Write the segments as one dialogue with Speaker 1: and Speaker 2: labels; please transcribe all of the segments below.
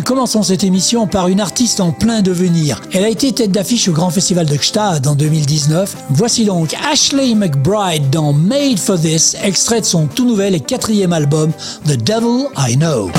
Speaker 1: commençons cette émission par une artiste en plein devenir. Elle a été tête d'affiche au Grand Festival de Gstad en 2019. Voici donc Ashley McBride dans Made for This, extrait de son tout nouvel et quatrième album, The Devil I Know.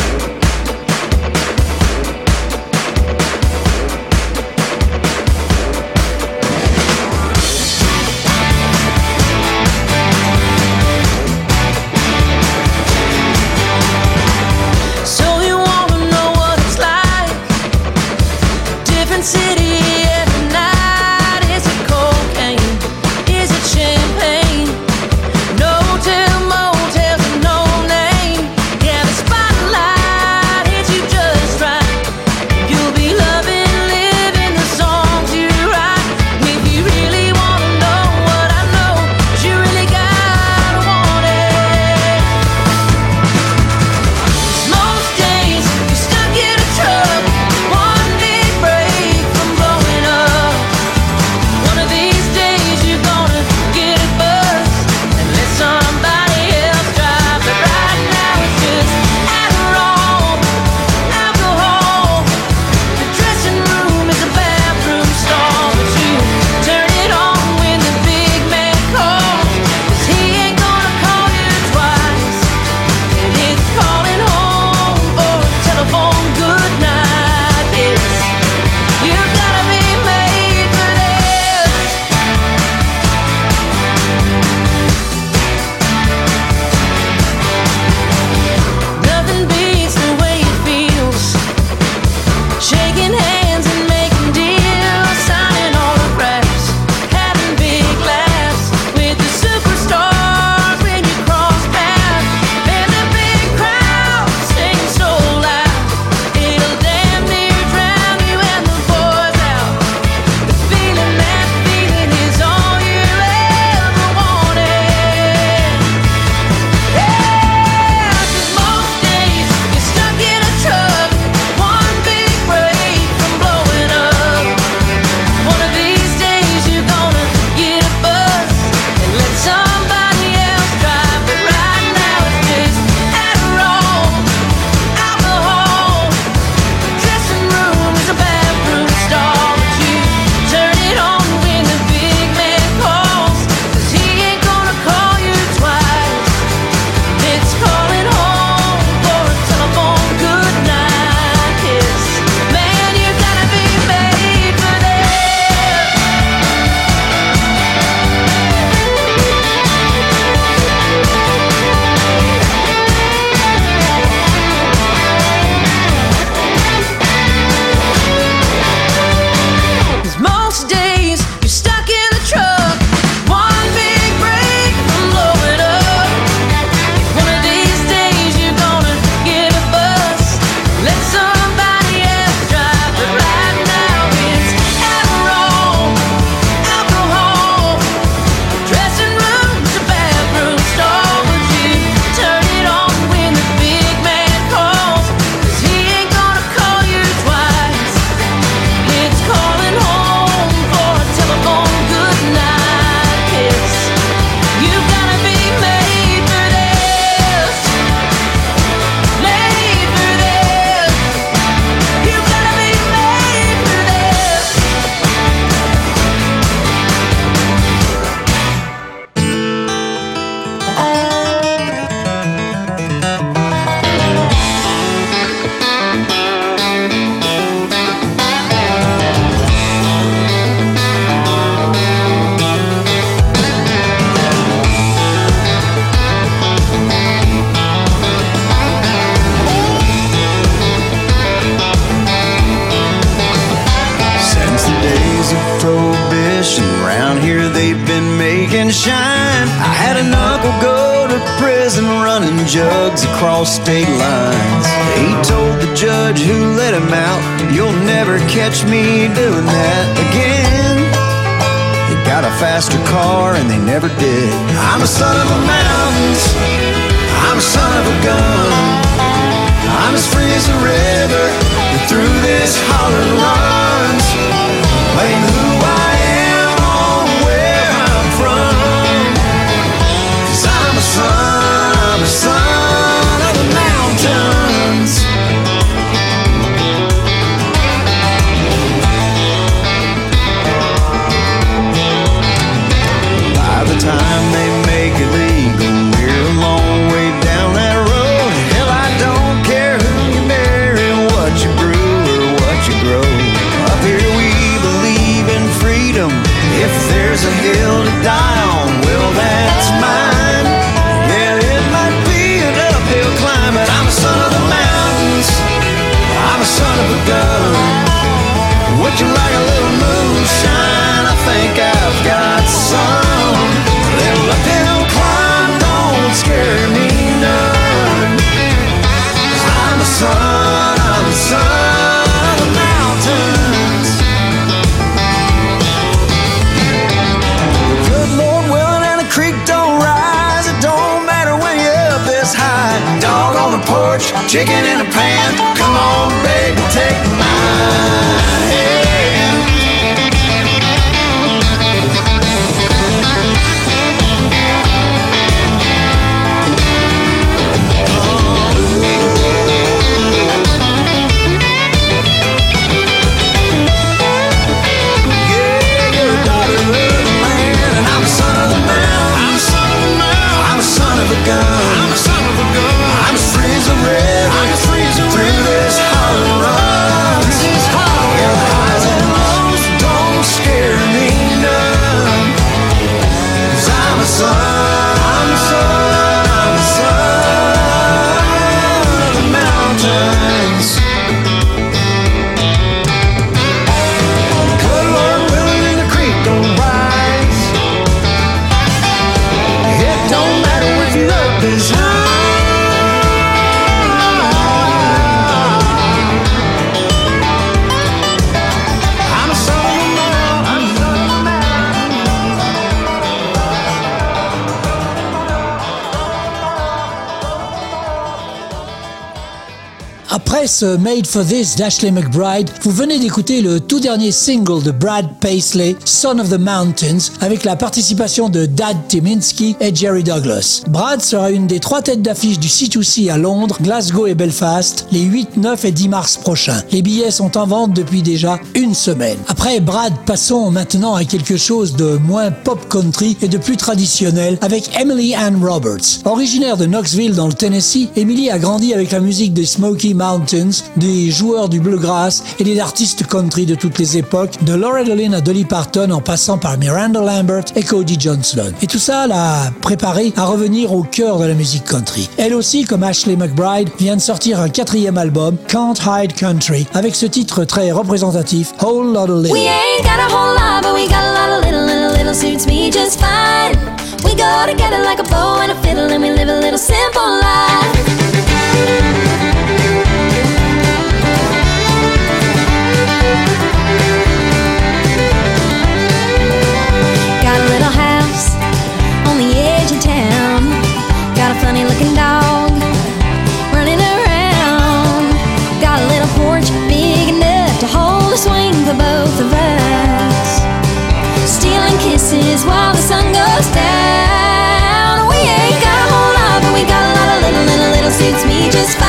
Speaker 2: Euh, Made for This
Speaker 3: d'Ashley McBride, vous venez d'écouter le tout dernier single de Brad Paisley, Son of the Mountains, avec la participation de Dad Timinski et Jerry Douglas. Brad sera une des trois têtes d'affiche du C2C à Londres, Glasgow et Belfast les 8, 9 et 10 mars prochains. Les billets sont en vente depuis déjà une semaine. Après Brad, passons maintenant à quelque chose de moins pop country et de plus traditionnel avec Emily Ann Roberts. Originaire de Knoxville dans le Tennessee, Emily a grandi avec la musique des Smoky Mountains des joueurs du bluegrass et des artistes country de toutes les époques, de Laura Lynn à Dolly Parton en passant par Miranda Lambert et Cody Johnson. Et tout ça l'a préparée à revenir au cœur de la musique country. Elle aussi, comme Ashley McBride, vient de sortir un quatrième album, Can't Hide Country, avec ce titre très représentatif, Whole
Speaker 4: lot, of little, go together like a bow and a fiddle, and we live a little simple life. suits me just fine.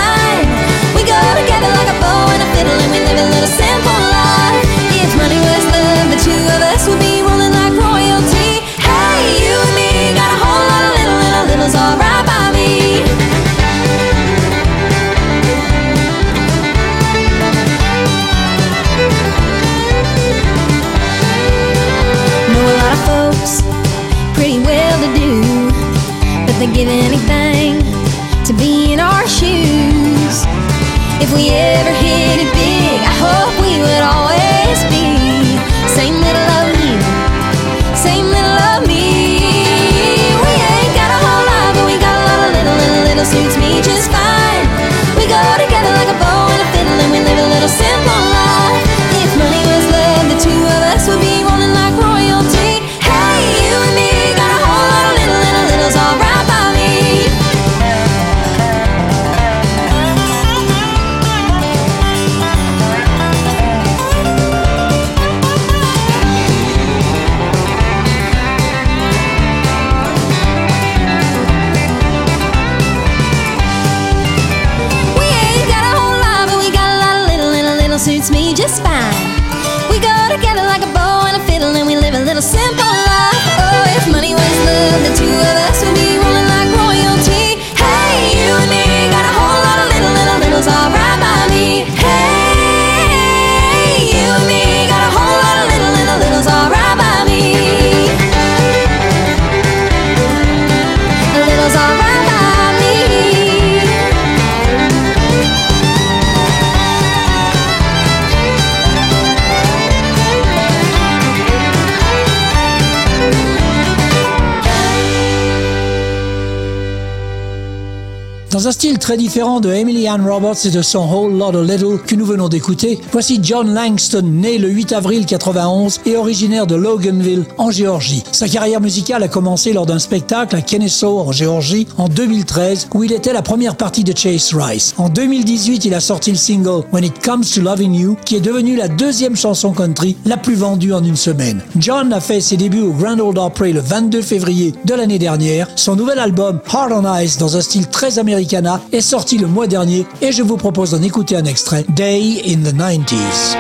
Speaker 3: Dans un style très différent de Emily Ann Roberts et de son Whole Lot of Little que nous venons d'écouter, voici John Langston, né le 8 avril 91 et originaire de Loganville, en Géorgie. Sa carrière musicale a commencé lors d'un spectacle à Kennesaw, en Géorgie, en 2013, où il était la première partie de Chase Rice. En 2018, il a sorti le single When It Comes to Loving You, qui est devenu la deuxième chanson country la plus vendue en une semaine. John a fait ses débuts au Grand Ole Opry le 22 février de l'année dernière. Son nouvel album Hard on Ice, dans un style très américain, est sorti le mois dernier et je vous propose d'en écouter un extrait, Day in the 90s.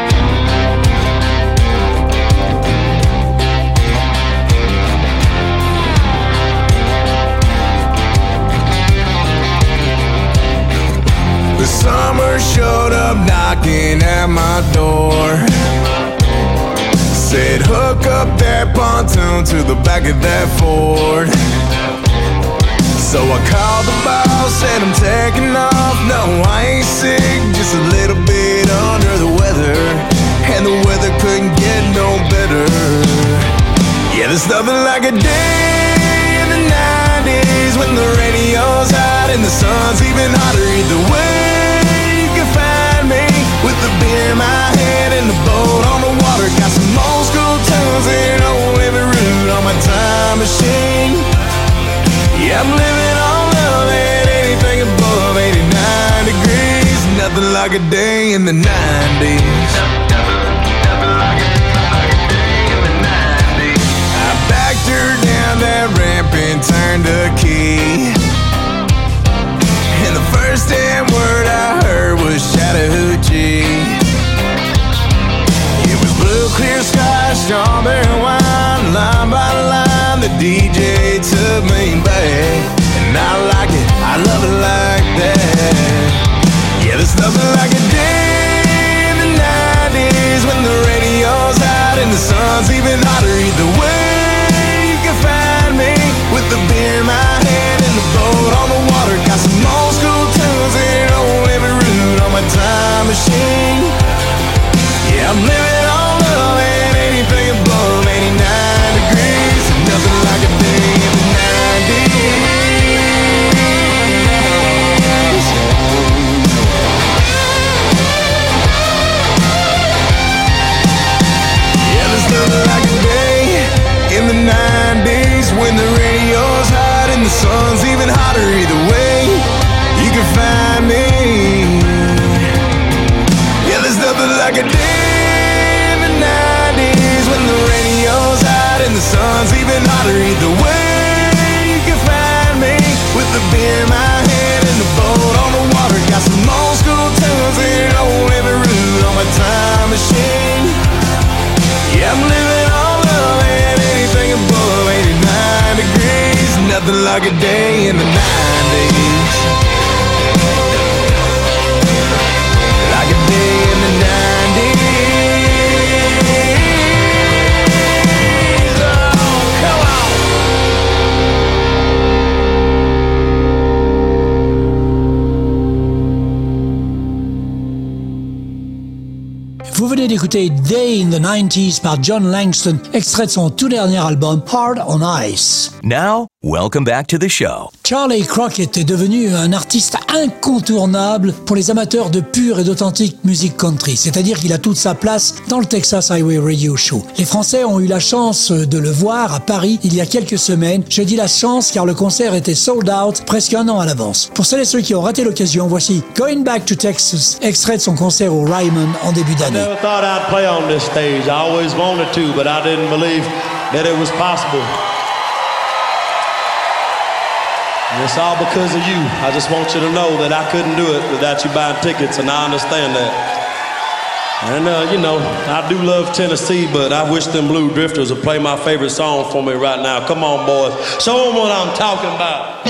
Speaker 5: The summer showed up knocking at my door. Said, hook up that pontoon to the back of that Ford. So I called the boss, said I'm taking off. No, I ain't sick, just a little bit under the weather. And the weather couldn't get no better. Yeah, there's nothing like a day in the 90s when the radio's hot and the sun's even hotter. Either way, you can find me with the beer in my hand and the boat on the water. Got some old school tunes and old oh, every route on my time machine. Yeah, I'm living on love and anything above 89 degrees. Nothing like a day in the 90s. I backed her down that ramp and turned the key. And the first damn word I heard was Chattahoochee. It was blue, clear sky, strawberry hotter. Either like a day in the 90s when the radio's hot and the sun's even hotter. Either way, you can find me with the beer in my hand and the boat on the water. Got some old school tunes and old every route on my time machine. Yeah, I'm living on love and anything above 89 degrees. Nothing like a day in the 90s.
Speaker 3: D'écouter Day in the 90s par John Langston, extrait de son tout dernier album Hard on Ice.
Speaker 6: Now, welcome back to the show.
Speaker 3: Charlie Crockett est devenu un artiste incontournable pour les amateurs de pure et d'authentique musique country, c'est-à-dire qu'il a toute sa place dans le Texas Highway Radio Show. Les Français ont eu la chance de le voir à Paris il y a quelques semaines. Je dis la chance car le concert était sold out presque un an à l'avance. Pour celles et ceux qui ont raté l'occasion, voici Going Back to Texas, extrait de son concert au Ryman en début d'année.
Speaker 7: Never thought I'd play on this stage. I always wanted to, but I didn't believe that it was possible. And it's all because of you. I just want you to know that I couldn't do it without you buying tickets, and I understand that. And uh, you know, I do love Tennessee, but I wish them Blue Drifters would play my favorite song for me right now. Come on, boys, show them what I'm talking about.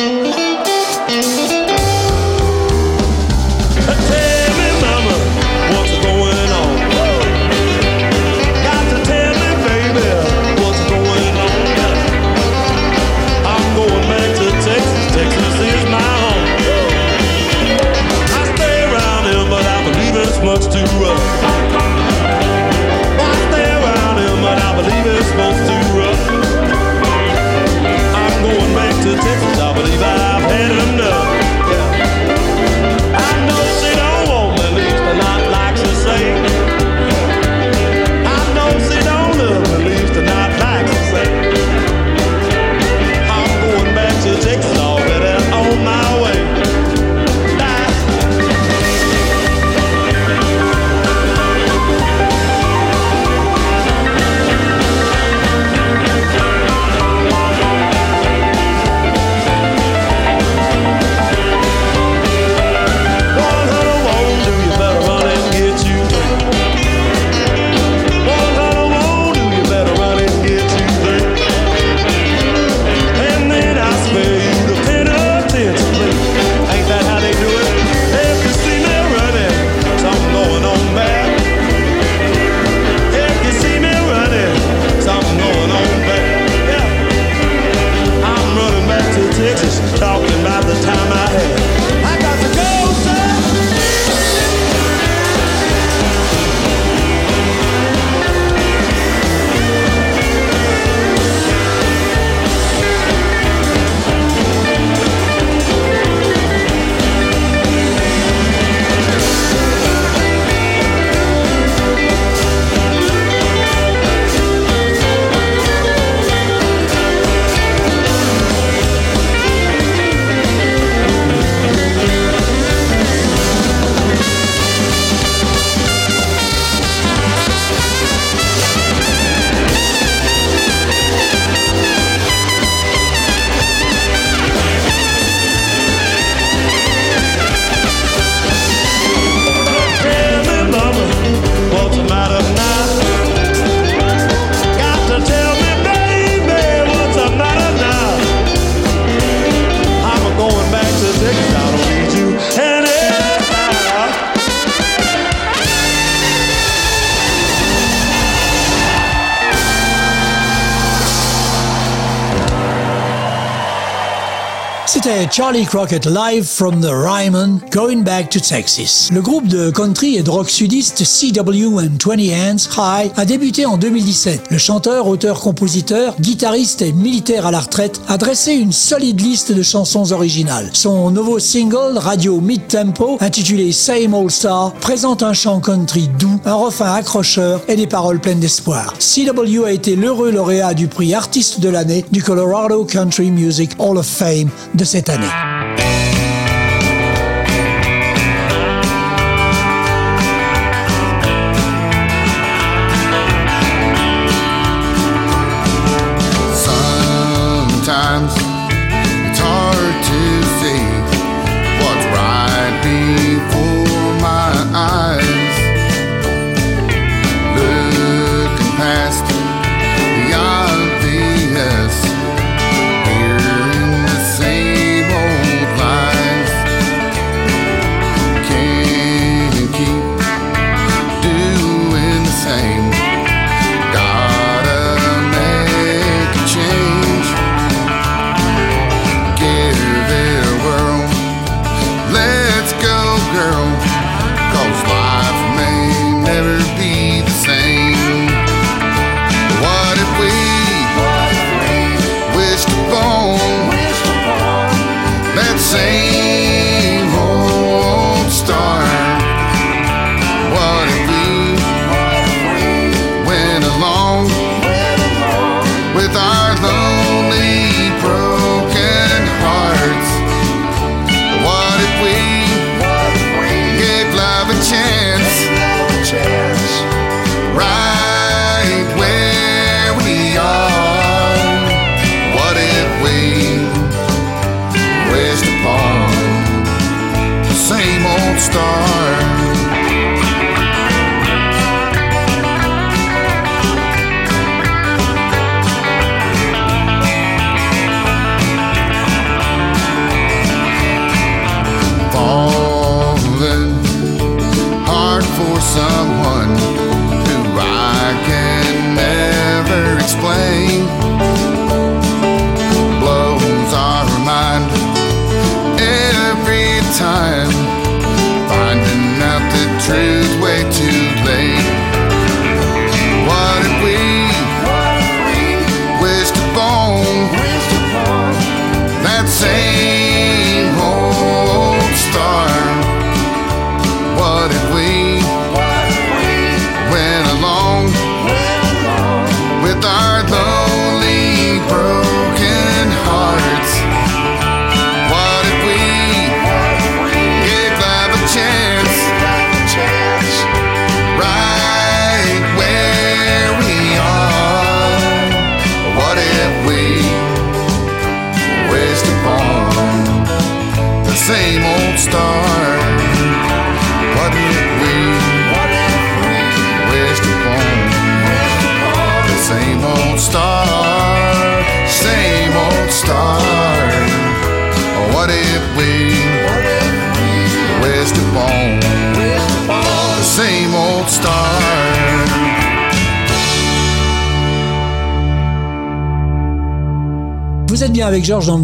Speaker 3: Charlie Crockett live from the Ryman, Going Back to Texas. Le groupe de country et de rock sudiste CW and 20 Hands High a débuté en 2017. Le chanteur, auteur, compositeur, guitariste et militaire à la retraite a dressé une solide liste de chansons originales. Son nouveau single, radio mid-tempo, intitulé Same Old Star, présente un chant country doux, un refrain accrocheur et des paroles pleines d'espoir. CW a été l'heureux lauréat du prix artiste de l'année du Colorado Country Music Hall of Fame de cette année. này.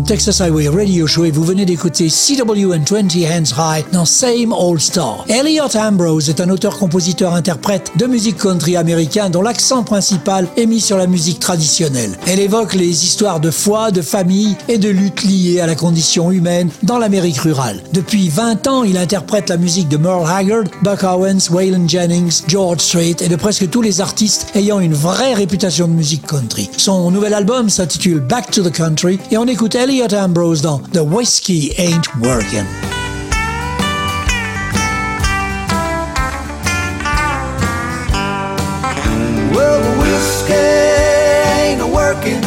Speaker 3: Texas Highway Radio Show et vous venez d'écouter CW and 20 Hands High dans Same Old Star. Elliot Ambrose est un auteur-compositeur-interprète de musique country américain dont l'accent principal est mis sur la musique traditionnelle. Elle évoque les histoires de foi, de famille et de lutte liées à la condition humaine dans l'Amérique rurale. Depuis 20 ans, il interprète la musique de Merle Haggard, Buck Owens, Waylon Jennings, George Strait et de presque tous les artistes ayant une vraie réputation de musique country. Son nouvel album s'intitule Back to the Country et on écoute Elliot Ambrose dans The Whiskey Ain't Working.
Speaker 8: Well, the whiskey ain't working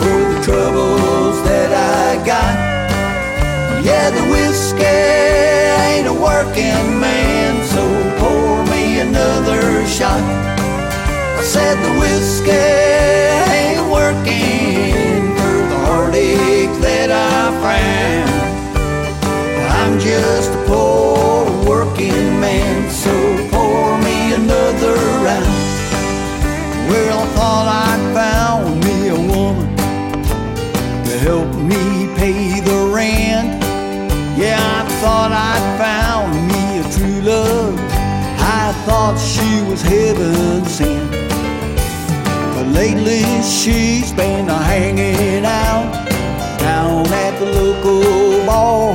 Speaker 8: for the troubles that I got. Yeah, the whiskey ain't working, man, so pour me another shot. I said the whiskey ain't working she was. But lately she's been hanging out down at the local bar.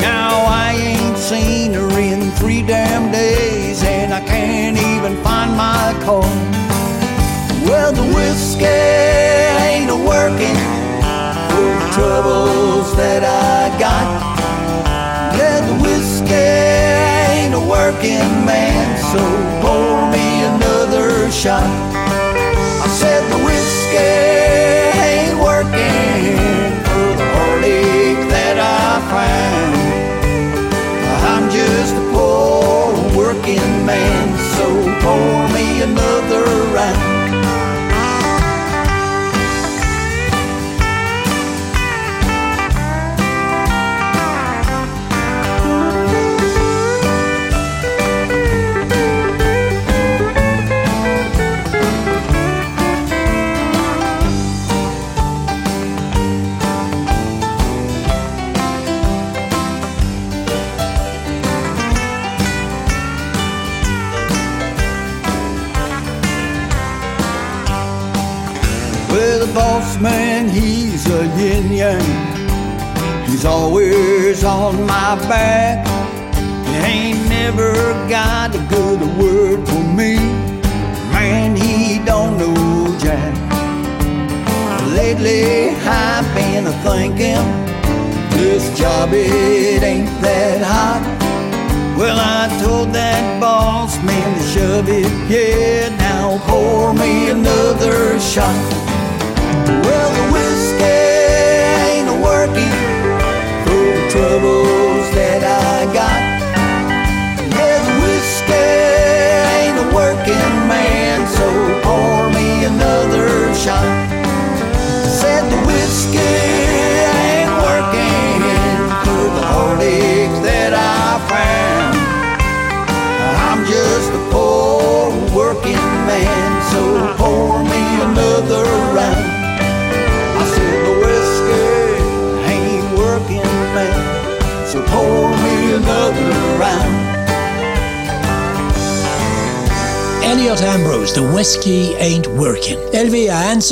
Speaker 8: Now I ain't seen her in three damn days, and I can't even find my car. Well, the whiskey ain't a working for the troubles that I got. Yeah, the whiskey ain't a working man, so shot.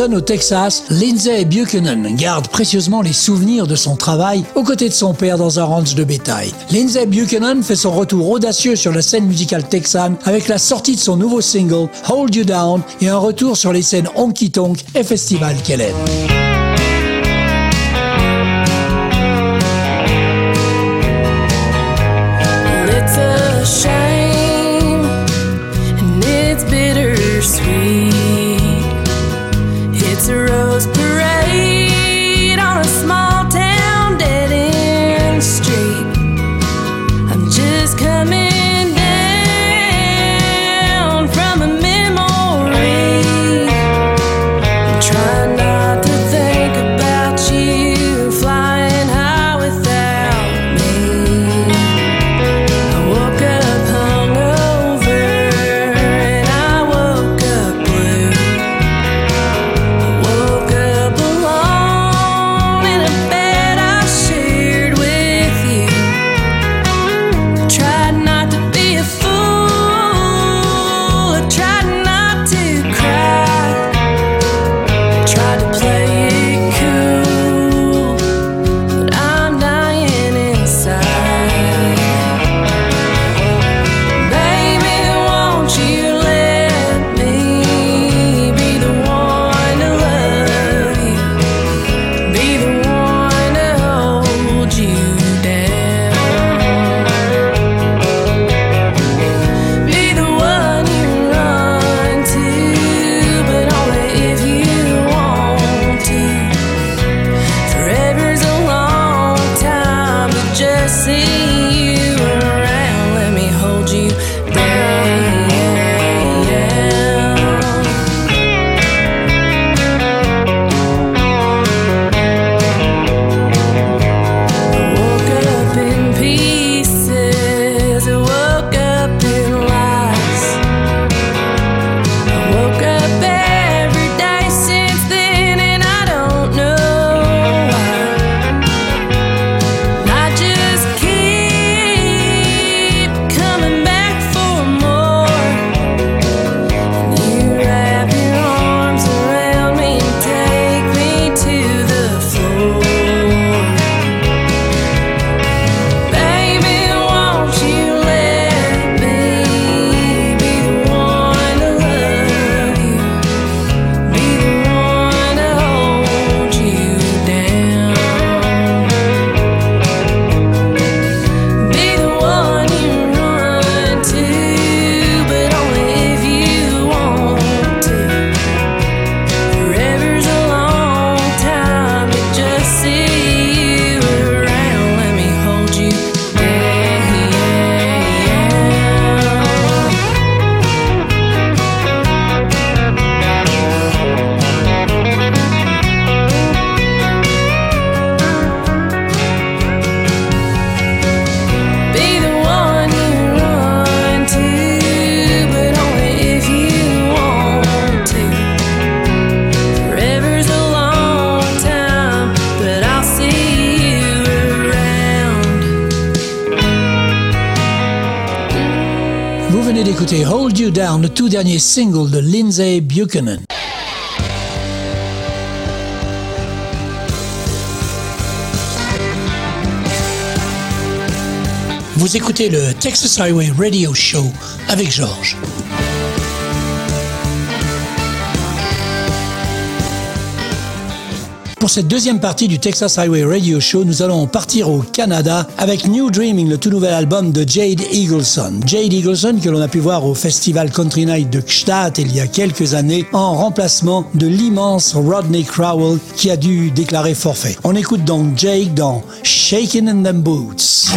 Speaker 1: Au Texas, Lindsay Buchanan garde précieusement les souvenirs de son travail aux côtés de son père dans un ranch de bétail. Lindsay Buchanan fait son retour audacieux sur la scène musicale texane avec la sortie de son nouveau single Hold You Down et un retour sur les scènes honky tonk et festival qu'elle aime. Single de Lindsay Buchanan. Vous écoutez le Texas Highway Radio Show avec Georges. Pour cette deuxième partie du Texas Highway Radio Show, nous allons partir au Canada avec New Dreaming, le tout nouvel album de Jade Eagleson. Jade Eagleson que l'on a pu voir au Festival Country Night de Gstaad il y a quelques années en remplacement de l'immense Rodney Crowell qui a dû déclarer forfait. On écoute donc Jade dans Shakin' in Them Boots.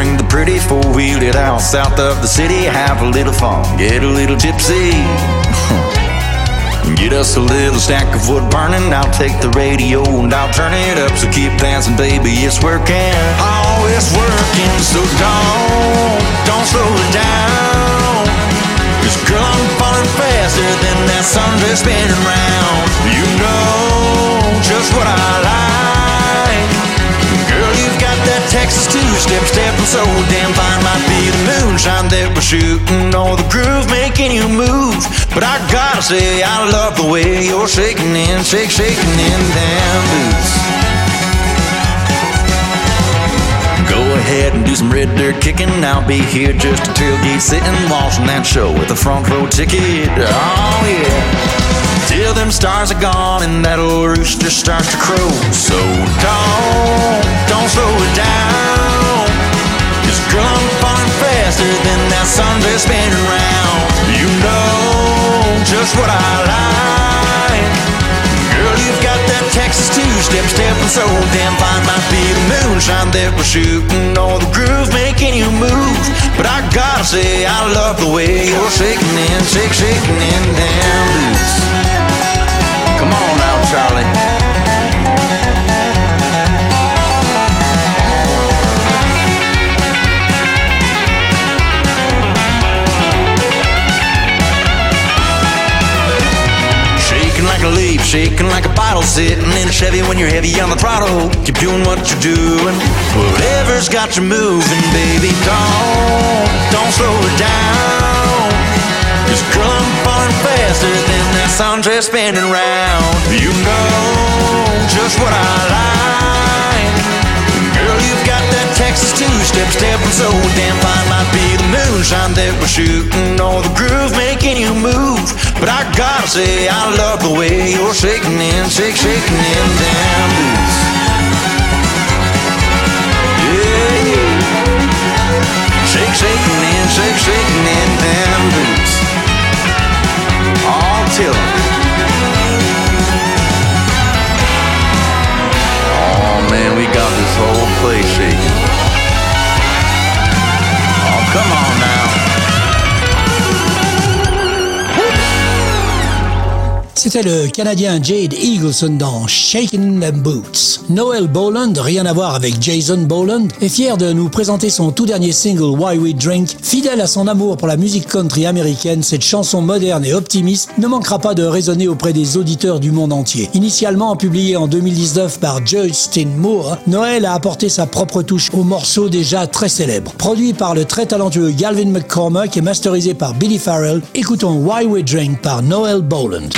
Speaker 9: Bring the pretty four wheeled it out south of the city. Have a little fun, get a little tipsy. Get us a little stack of wood burning. I'll take the radio and I'll turn it up. So keep dancing, baby, it's working. Oh, it's working. So don't, don't slow it down. Cause girl, I'm falling faster than that sun that's spinning round. You know just what I like that Texas two-step stepping
Speaker 10: so damn fine might be the moonshine that we're shooting or the groove making you move. But I gotta say I love the way you're shaking and shake, shaking in them boots. Ahead and do some red dirt kicking. I'll be here just a tailgate sitting, watching that show with a front row ticket. Oh yeah. Till them stars are gone and that old rooster starts to crow. So don't, don't slow it down. Cause girl, I'm falling faster than that sunset spinning round. You know just what I like. Two-step stepping so damn fine. Might be the moonshine that we're shooting or the groove making you move. But I gotta say, I love the way you're shaking and shake, shaking in damn boots. Come on now, Charlie. Shaking like a bottle, sitting in a Chevy when you're heavy on the throttle. Keep doing what you're doing, whatever's got you moving, baby. Don't, don't slow it down. Girl, I'm falling faster than that sunset spinning round. You know just what I like. Texas two-step stepping so damn fine. Might be the moonshine that we're shooting or the groove making you move. But I gotta say, I love the way you're shaking and shake, shaking in damn boots. Yeah. Shake, shaking and shake, shaking in damn boots. All till Oh man, we got this whole place come on now.
Speaker 3: C'était le Canadien Jade Eagleson dans Shakin' Them Boots. Noel Boland, rien à voir avec Jason Boland, est fier de nous présenter son tout dernier single Why We Drink. Fidèle à son amour pour la musique country américaine, cette chanson moderne et optimiste ne manquera pas de résonner auprès des auditeurs du monde entier. Initialement publié en 2019 par Justin Moore, Noel a apporté sa propre touche au morceau déjà très célèbre. Produit par le très talentueux Galvin McCormack et masterisé par Billy Farrell, écoutons Why We Drink par Noel Boland.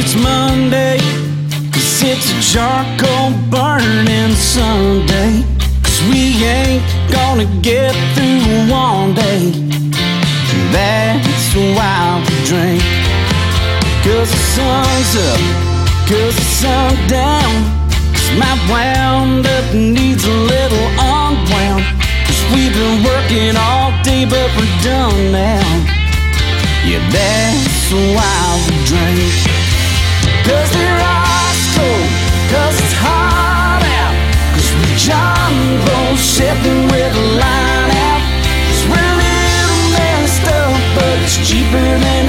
Speaker 11: It's Monday, cause it's a charcoal burning Sunday. Cause we ain't gonna get through one day. That's why we drink. Cause the sun's up, cause the sun down. Cause my wound up needs a little unwound. Cause we've been working all day, but we're done now. Yeah, that's why we drink. Cold, cause it's hot out. Cause we jumbo sitting with a line we're little messed up, but it's cheaper than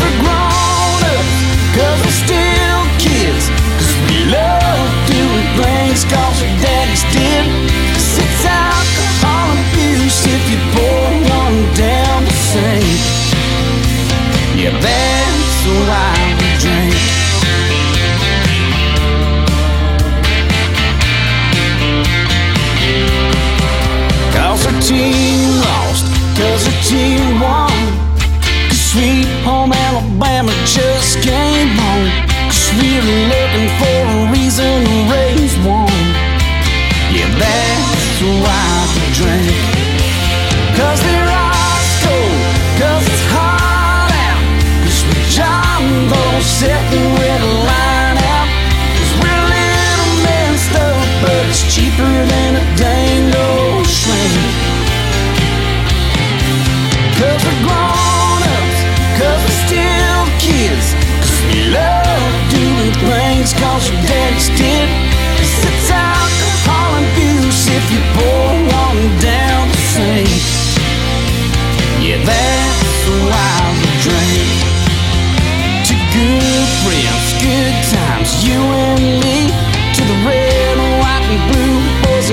Speaker 11: we're grown up, cause we're still kids. Cause we love doing our daddies did. Alcohol abuse if you pour one down the sink. Yeah, that's why we drink. Cause team lost, cause our team won. Cause Sweet home Alabama just came home. Cause we're looking for a reason to raise one. Yeah, that's why we drink. Cause they're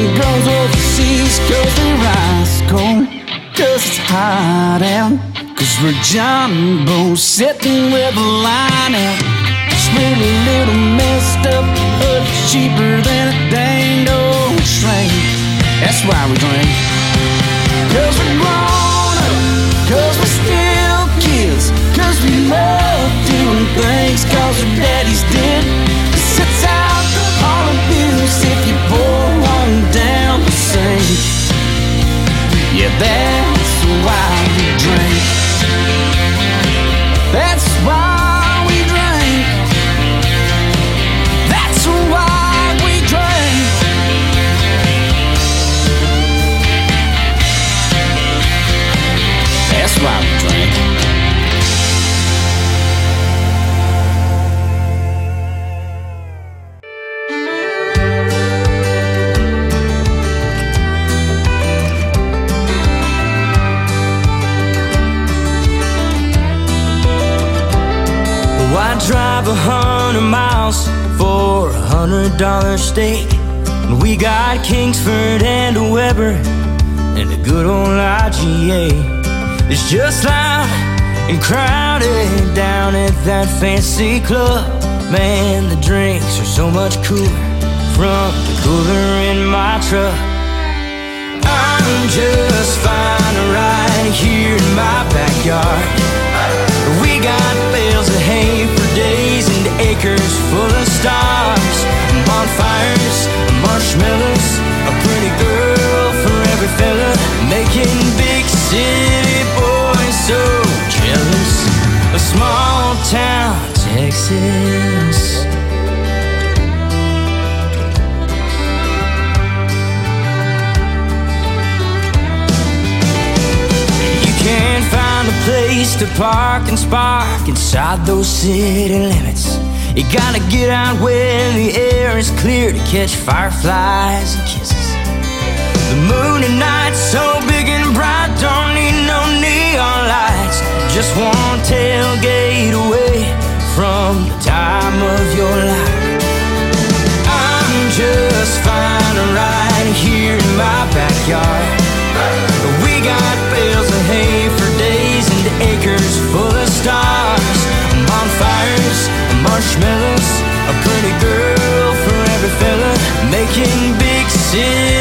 Speaker 11: and girls overseas. Cause they rise cold, cause it's hot out. Cause we're Boy sitting with a line out. It's really little messed up, but it's cheaper than a dang old train. That's why we drink. Cause we're grown up, cause we're still kids, cause we love doing things, cause our daddies did. Yeah, that's why we drink. Why
Speaker 12: drive a hundred miles for a hundred dollar steak? When we got Kingsford and a Weber and a good old IGA. It's just loud and crowded down at that fancy club. Man, the drinks are so much cooler from the cooler in my truck. I'm just fine right here in my backyard. We got bales of hay and acres full of stars. Bonfires, marshmallows, a pretty girl for every fella. Making big city boys so jealous. A small town, Texas. You can't find a place to park and spark inside those city limits. You gotta get out when the air is clear to catch fireflies and kisses. The moon at night so big and bright, don't need no neon lights. Just one tailgate away from the time of your life. I'm just fine right here in my backyard. We got bales of hay for days and acres full marshmallows, a pretty girl for every fella. Making big city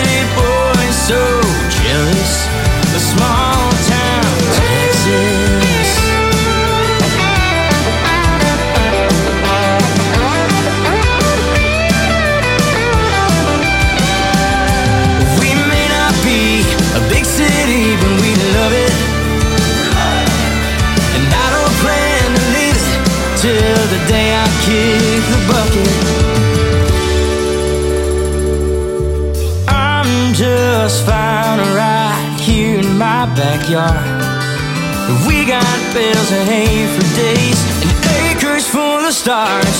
Speaker 12: backyard. We got bales of hay for days and acres full of stars.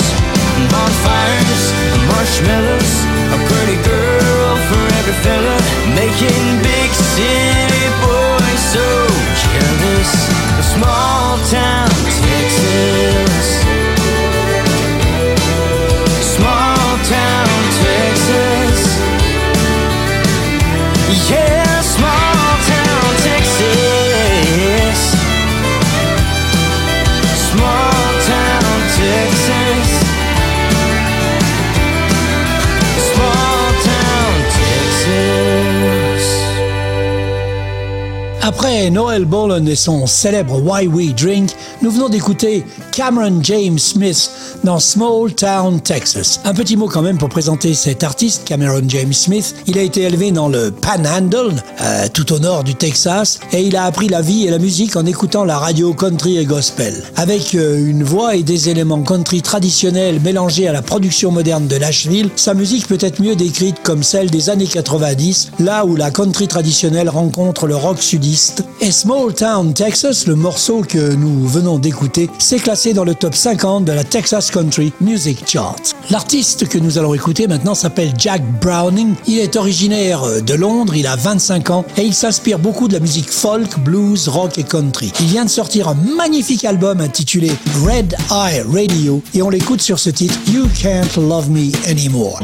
Speaker 12: Bonfires, marshmallows, a pretty girl for every fella. Making big city
Speaker 3: Après Noel Bolan et son célèbre Why We Drink, nous venons d'écouter Cameron James Smith dans Small Town, Texas. Un petit mot quand même pour présenter cet artiste, Cameron James Smith. Il a été élevé dans le Panhandle, euh, tout au nord du Texas, et il a appris la vie et la musique en écoutant la radio country et gospel. Avec euh, une voix et des éléments country traditionnels mélangés à la production moderne de Nashville, sa musique peut être mieux décrite comme celle des années 90, là où la country traditionnelle rencontre le rock sudiste. Et Small Town Texas, le morceau que nous venons d'écouter, s'est classé dans le top 50 de la Texas Country Music Chart. L'artiste que nous allons écouter maintenant s'appelle Jack Browning. Il est originaire de Londres, il a 25 ans et il s'inspire beaucoup de la musique folk, blues, rock et country. Il vient de sortir un magnifique album intitulé Red Eye Radio et on l'écoute sur ce titre You Can't Love Me Anymore.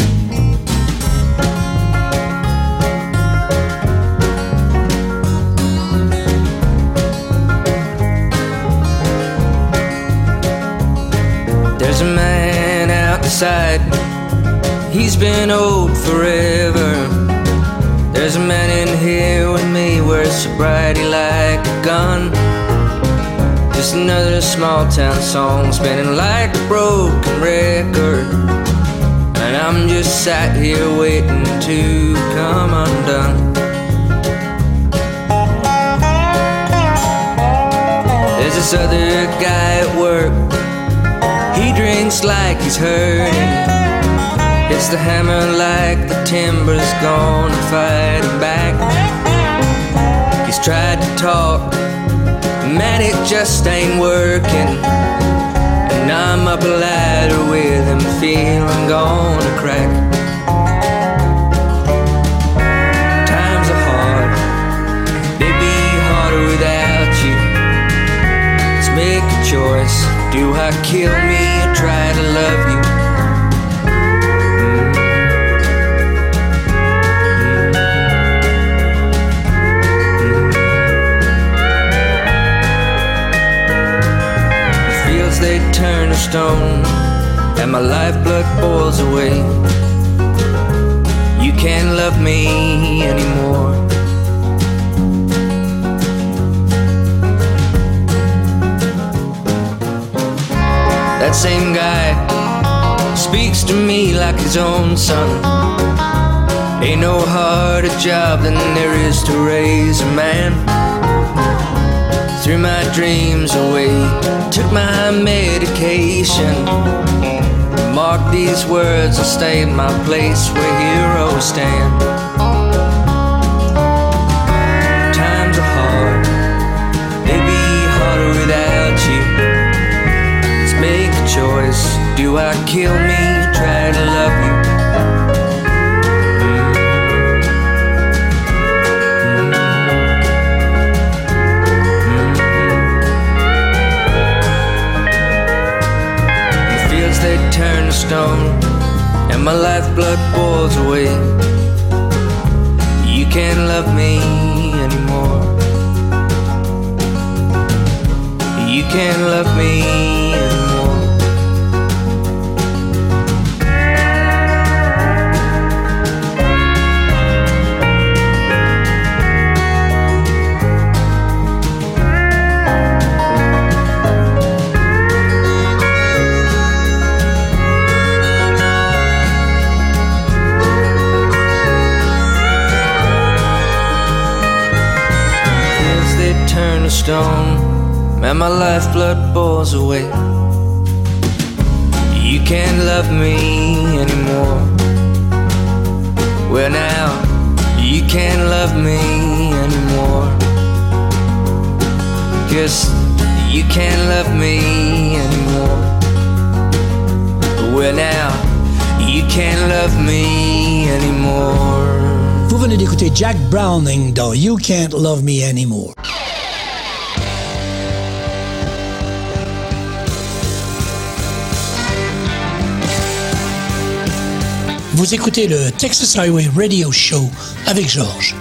Speaker 13: He's been old forever. There's a man in here with me, wears sobriety like a gun. Just another small town song spinning like a broken record. And I'm just sat here waiting to come undone. There's this other guy at work. He drinks like he's hurting. Hits the hammer like the timber's gonna fight him back. He's tried to talk, man, it just ain't working. And I'm up a ladder with him, feeling gonna crack. Times are hard, they be harder without you. Let's make a choice. Do I kill me or try to love you? The fields they turn to stone, and my lifeblood boils away. You can't love me anymore. That same guy speaks to me like his own son. Ain't no harder job than there is to raise a man. Threw my dreams away, took my medication. Mark these words, stay in my place where heroes stand. Choice. Do I kill me? Try to love you. Mm. The fields they turn to stone, and my lifeblood boils away. You can't love me anymore. You can't love me anymore. Stone, and my lifeblood boils away. You can't love me anymore. Well, now, you can't love me anymore. Guess you can't love me anymore. Well, now, you can't love me anymore.
Speaker 3: Vous venez d'écouter Jack Browning dans You Can't Love Me Anymore. Vous écoutez le Texas Highway Radio Show avec Georges.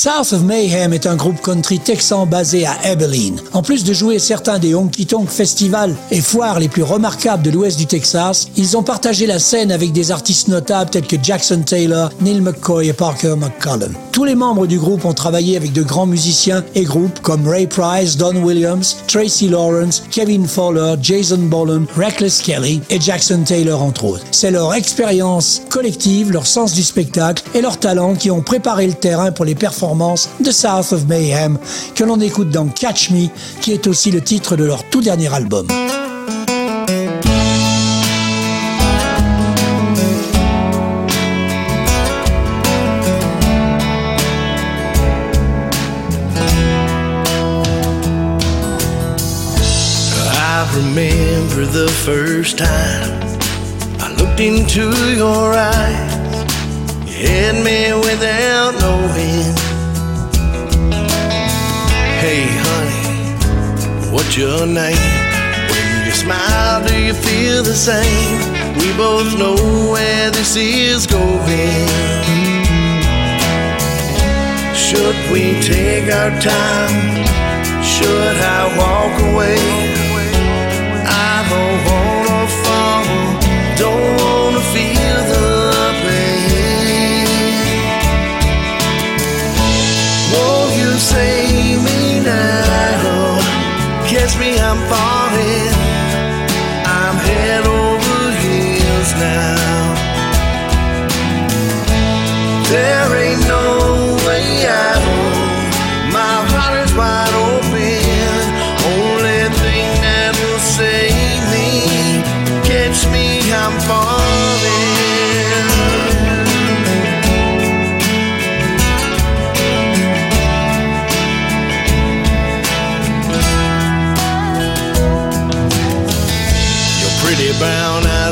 Speaker 3: South of Mayhem est un groupe country texan basé à Abilene. En plus de jouer certains des honky tonk festivals et foires les plus remarquables de l'ouest du Texas, ils ont partagé la scène avec des artistes notables tels que Jackson Taylor, Neil McCoy et Parker McCollum. Tous les membres du groupe ont travaillé avec de grands musiciens et groupes comme Ray Price, Don Williams, Tracy Lawrence, Kevin Fowler, Jason Boland, Reckless Kelly et Jackson Taylor entre autres. C'est leur expérience collective, leur sens du spectacle et leur talent qui ont préparé le terrain pour les performances performance de South of Mayhem que l'on écoute dans Catch Me, qui est aussi le titre de leur tout dernier album.
Speaker 5: Your name? When you smile, do you feel the same? We both know where this is going. Should we take our time? Should I walk away? I don't wanna fall, don't wanna feel the pain. Won't you now? Me, I'm falling. I'm head over heels now. There ain't no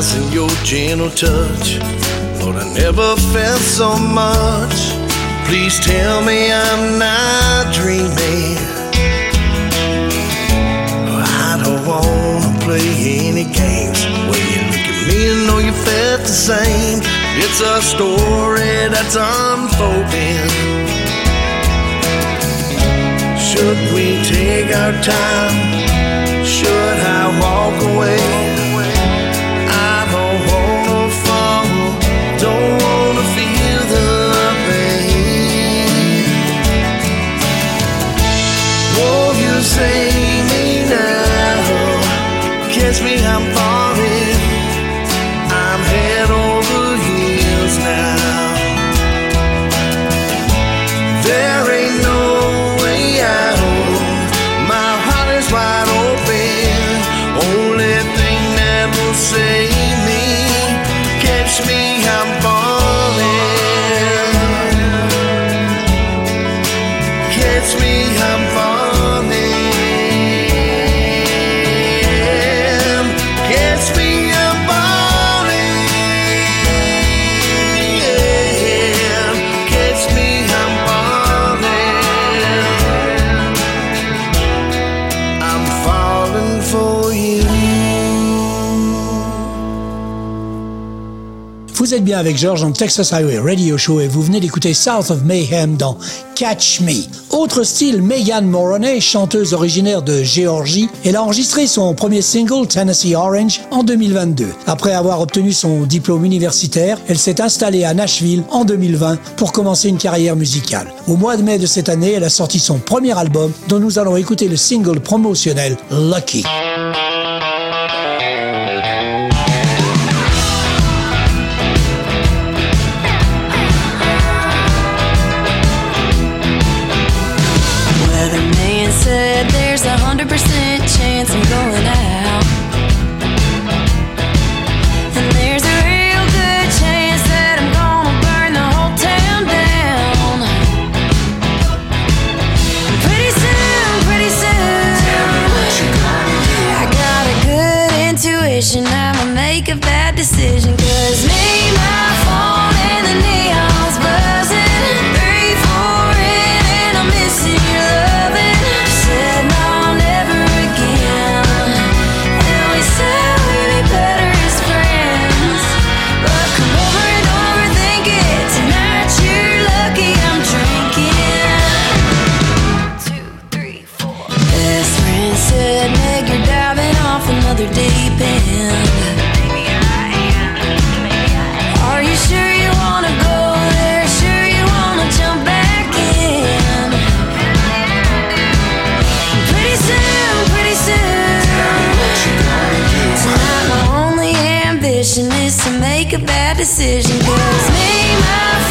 Speaker 5: brown and your gentle touch. Lord, I never felt so much. Please tell me I'm not dreaming. I don't wanna play any games. When you look at me and know you felt the same. It's a story that's unfolding. Should we take our time? Should I walk away?
Speaker 3: Bien avec George dans Texas Highway Radio Show et vous venez d'écouter South of Mayhem dans Catch Me. Autre style, Megan Moroney, chanteuse originaire de Géorgie, elle a enregistré son premier single Tennessee Orange en 2022. Après avoir obtenu son diplôme universitaire, elle s'est installée à Nashville en 2020 pour commencer une carrière musicale. Au mois de mai de cette année, elle a sorti son premier album dont nous allons écouter le single promotionnel Lucky.
Speaker 1: Make a bad decision. Cause me, my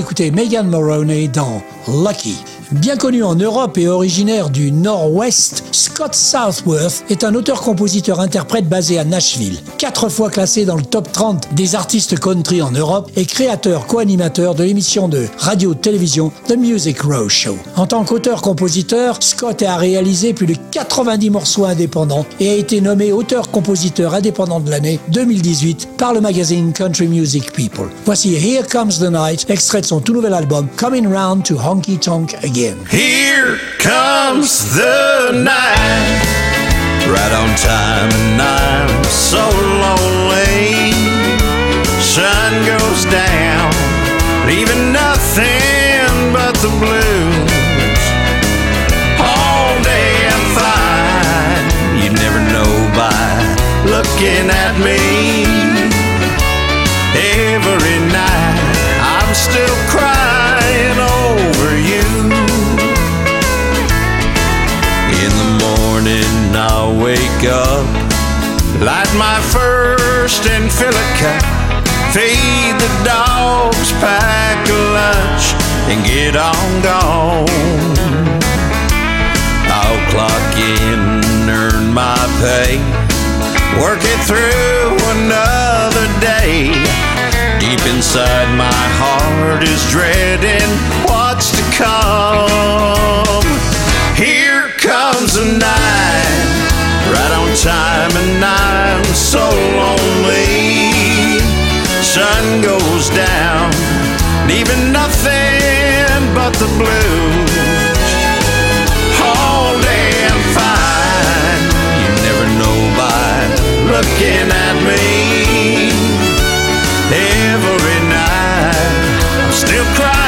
Speaker 3: d'écouter Megan Moroney dans Lucky. Bien connu en Europe et originaire du Nord-Ouest, Scott Southworth est un auteur-compositeur-interprète basé à Nashville. Quatre fois classé dans le top 30 des artistes country en Europe et créateur co-animateur de l'émission de radio-télévision The Music Row Show. En tant qu'auteur-compositeur, Scott a réalisé plus de 90 morceaux indépendants et a été nommé auteur-compositeur indépendant de l'année 2018 par le magazine Country Music People. Voici Here Comes the Night, extrait de son tout nouvel album Coming Round to Honky Tonk Again.
Speaker 10: Here comes the night, right on time, and I'm so lonely. Sun goes down, leaving nothing but the blues. All day I'm fine, you never know by looking at me. Every night I'm still crying wake up, light my first and fill a cup, feed the dogs, pack a lunch, and get on gone. I'll clock in, earn my pay, work it through another day. Deep inside my heart is dreading what's to come. Here comes the night, time, and I'm so lonely. Sun goes down, leaving nothing but the blues. All day I'm fine, you never know by looking at me. Every night I'm still crying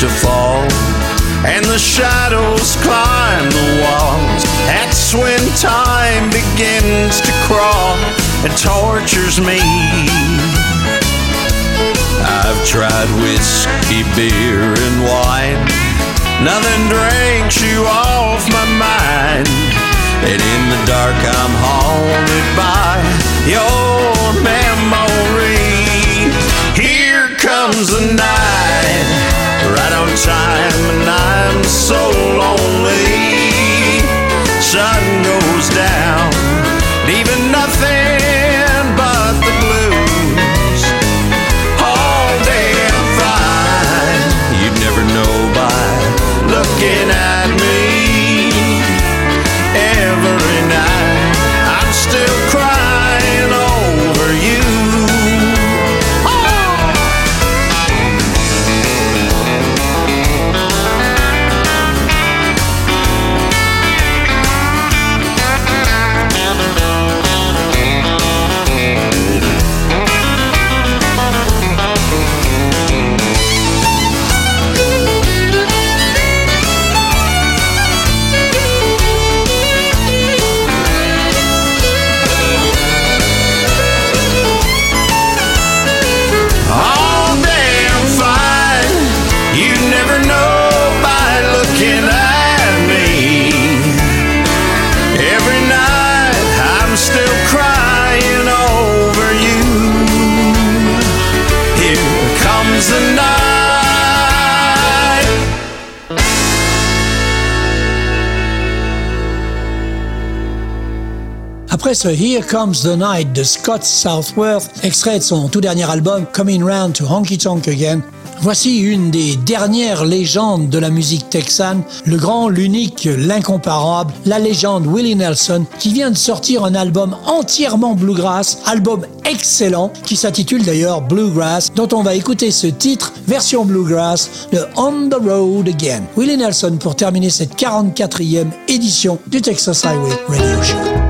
Speaker 10: to fall and the shadows climb the walls, that's when time begins to crawl and tortures me. I've tried whiskey, beer, and wine. Nothing drinks you off my mind. And in the dark, I'm haunted by your memory. Here comes the night, right on time, and I'm so lonely. Sun goes
Speaker 3: Après Here Comes the Night de Scott Southworth, extrait de son tout dernier album Coming Round to Honky Tonk Again, voici une des dernières légendes de la musique texane, le grand, l'unique, l'incomparable, la légende Willie Nelson, qui vient de sortir un album entièrement bluegrass, album excellent, qui s'intitule d'ailleurs Bluegrass, dont on va écouter ce titre, version bluegrass, de On the Road Again. Willie Nelson pour terminer cette 44e édition du Texas Highway Radio Show.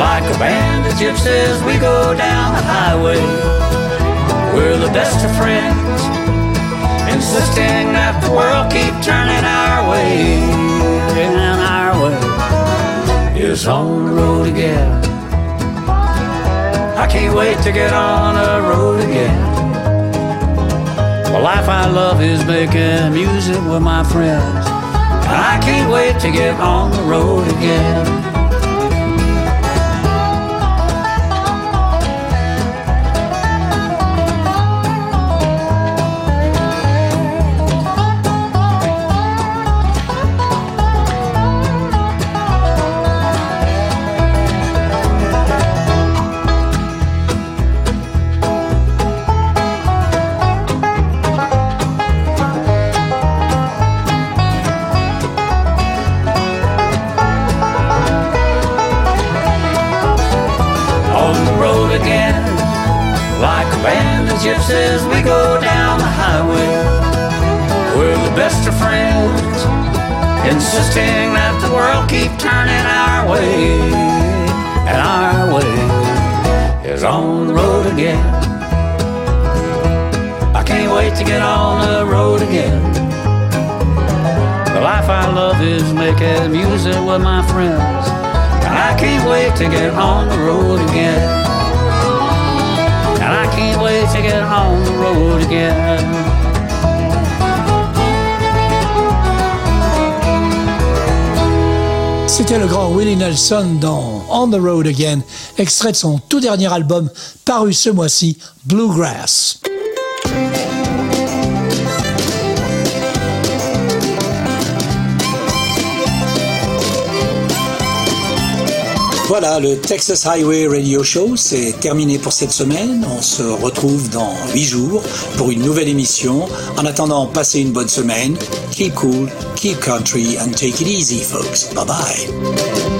Speaker 14: Like a band of gypsies, we go down the highway. We're the best of friends, insisting that the world keep turning our way. And our way is on the road again. I can't wait to get on the road again. The life I love is making music with my friends. I can't wait to get on the road again.
Speaker 3: Nelson dans On the Road Again, extrait de son tout dernier album paru ce mois-ci, Bluegrass. Voilà, le Texas Highway Radio Show, c'est terminé pour cette semaine. On se retrouve dans 8 jours pour une nouvelle émission. En attendant, passez une bonne semaine. Keep cool, keep country, and take it easy, folks. Bye bye.